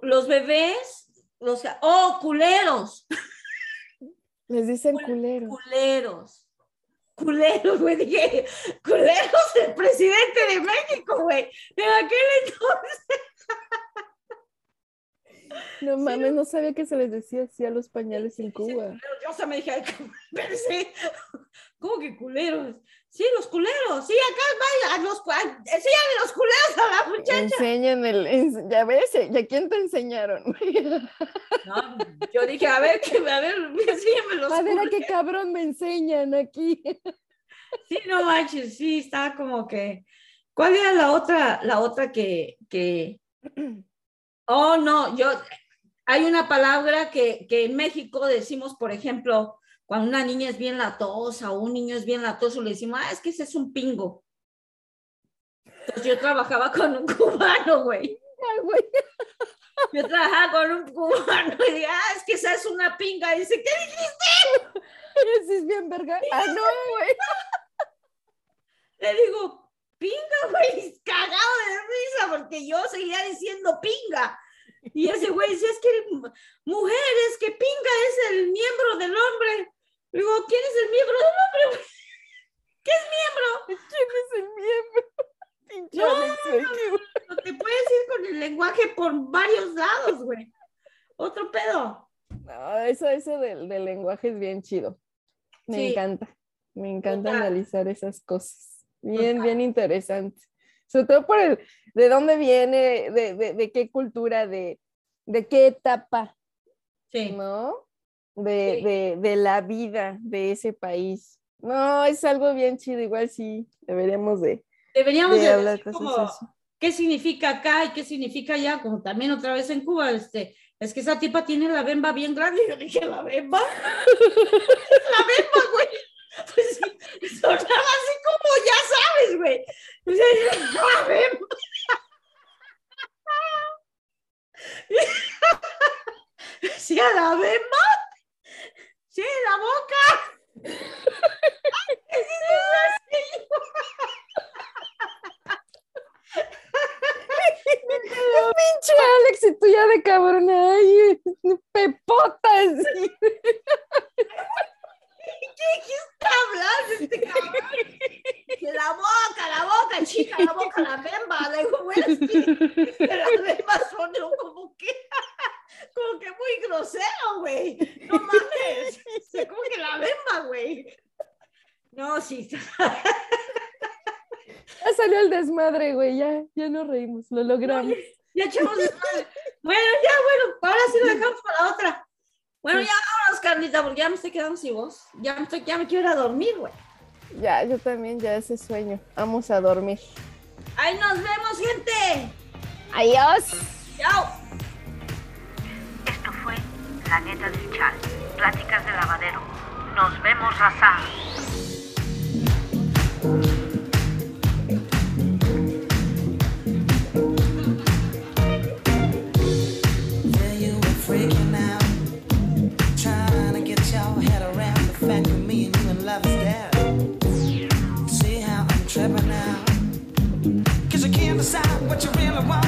Los bebés, los... ¡Oh, culeros! Les dicen Cul- culero. Culeros. Culeros, güey. Dije, culeros el presidente de México, güey. En aquel entonces. No mames, no sabía que se les decía así a los pañales en Cuba. Yo se me dije, ay, espérense. ¿Cómo que culeros? Sí, los culeros. Sí, acá vaya, los, ay, enséñale los culeros a la muchacha. Enseñan el, ya ves, ¿ya quién te enseñaron? No, yo dije, a ver, que, a ver, enséñame los A ver a culeros. qué cabrón me enseñan aquí. Sí, no manches, sí, está como que. ¿Cuál era la otra, la otra que, que... Oh, no, yo, hay una palabra que, que en México decimos, por ejemplo, cuando una niña es bien latosa o un niño es bien latoso, le decimos, ah, es que ese es un pingo. Entonces yo trabajaba con un cubano, güey. Yo trabajaba con un cubano y dije, ah, es que esa es una pinga. Y dice, ¿qué dijiste? ese es bien verga. Ah, no, güey. Le digo, pinga, güey, cagado de risa, porque yo seguía diciendo pinga. Y ese güey decía, es que mujeres, que pinga es el miembro del hombre. Digo, ¿quién es el miembro del hombre? güey? ¿Qué es miembro? ¿Quién es el miembro? No, qué- No te puedes ir con el lenguaje por varios lados, güey. Otro pedo. No, eso, eso del, del lenguaje es bien chido. Me Sí. encanta. Me encanta Total. analizar esas cosas. Bien, bien interesante. Sobre todo por el de dónde viene, de, de, de qué cultura, de, de qué etapa, Sí. ¿no? De, Sí. de, de la vida de ese país. No, es algo bien chido. Igual sí, deberíamos de, Deberíamos de hablar decir como, qué significa acá y qué significa allá, como también otra vez en Cuba, este, es que esa tipa tiene la bemba bien grande. Y yo dije, ¿la bemba? la bemba, güey. pues sí, sonaba así como ya sabes, güey. O sea, ya sabemos. Cierra, ven, ¡Sí, la boca! Pinche Alex, y tú ya de cabrón, ay, pepotas. Las bembas son como que, como que muy grosero, güey. No mames. Se como que la bemba, güey. No, sí. Ya salió el desmadre, güey, ya, ya nos reímos, lo logramos. Ya echamos desmadre. Bueno, ya, bueno, ahora sí lo dejamos para la otra. Bueno, ya vámonos, Carlita, porque ya me estoy quedando sin voz. Ya me, estoy, ya me quiero ir a dormir, güey. Ya, yo también, ya ese sueño. Vamos a dormir. Ahí nos vemos, gente. Adiós. Chao. Esto fue Planeta del Chal, Pláticas de Lavadero. Nos vemos, raza. decide what you really want.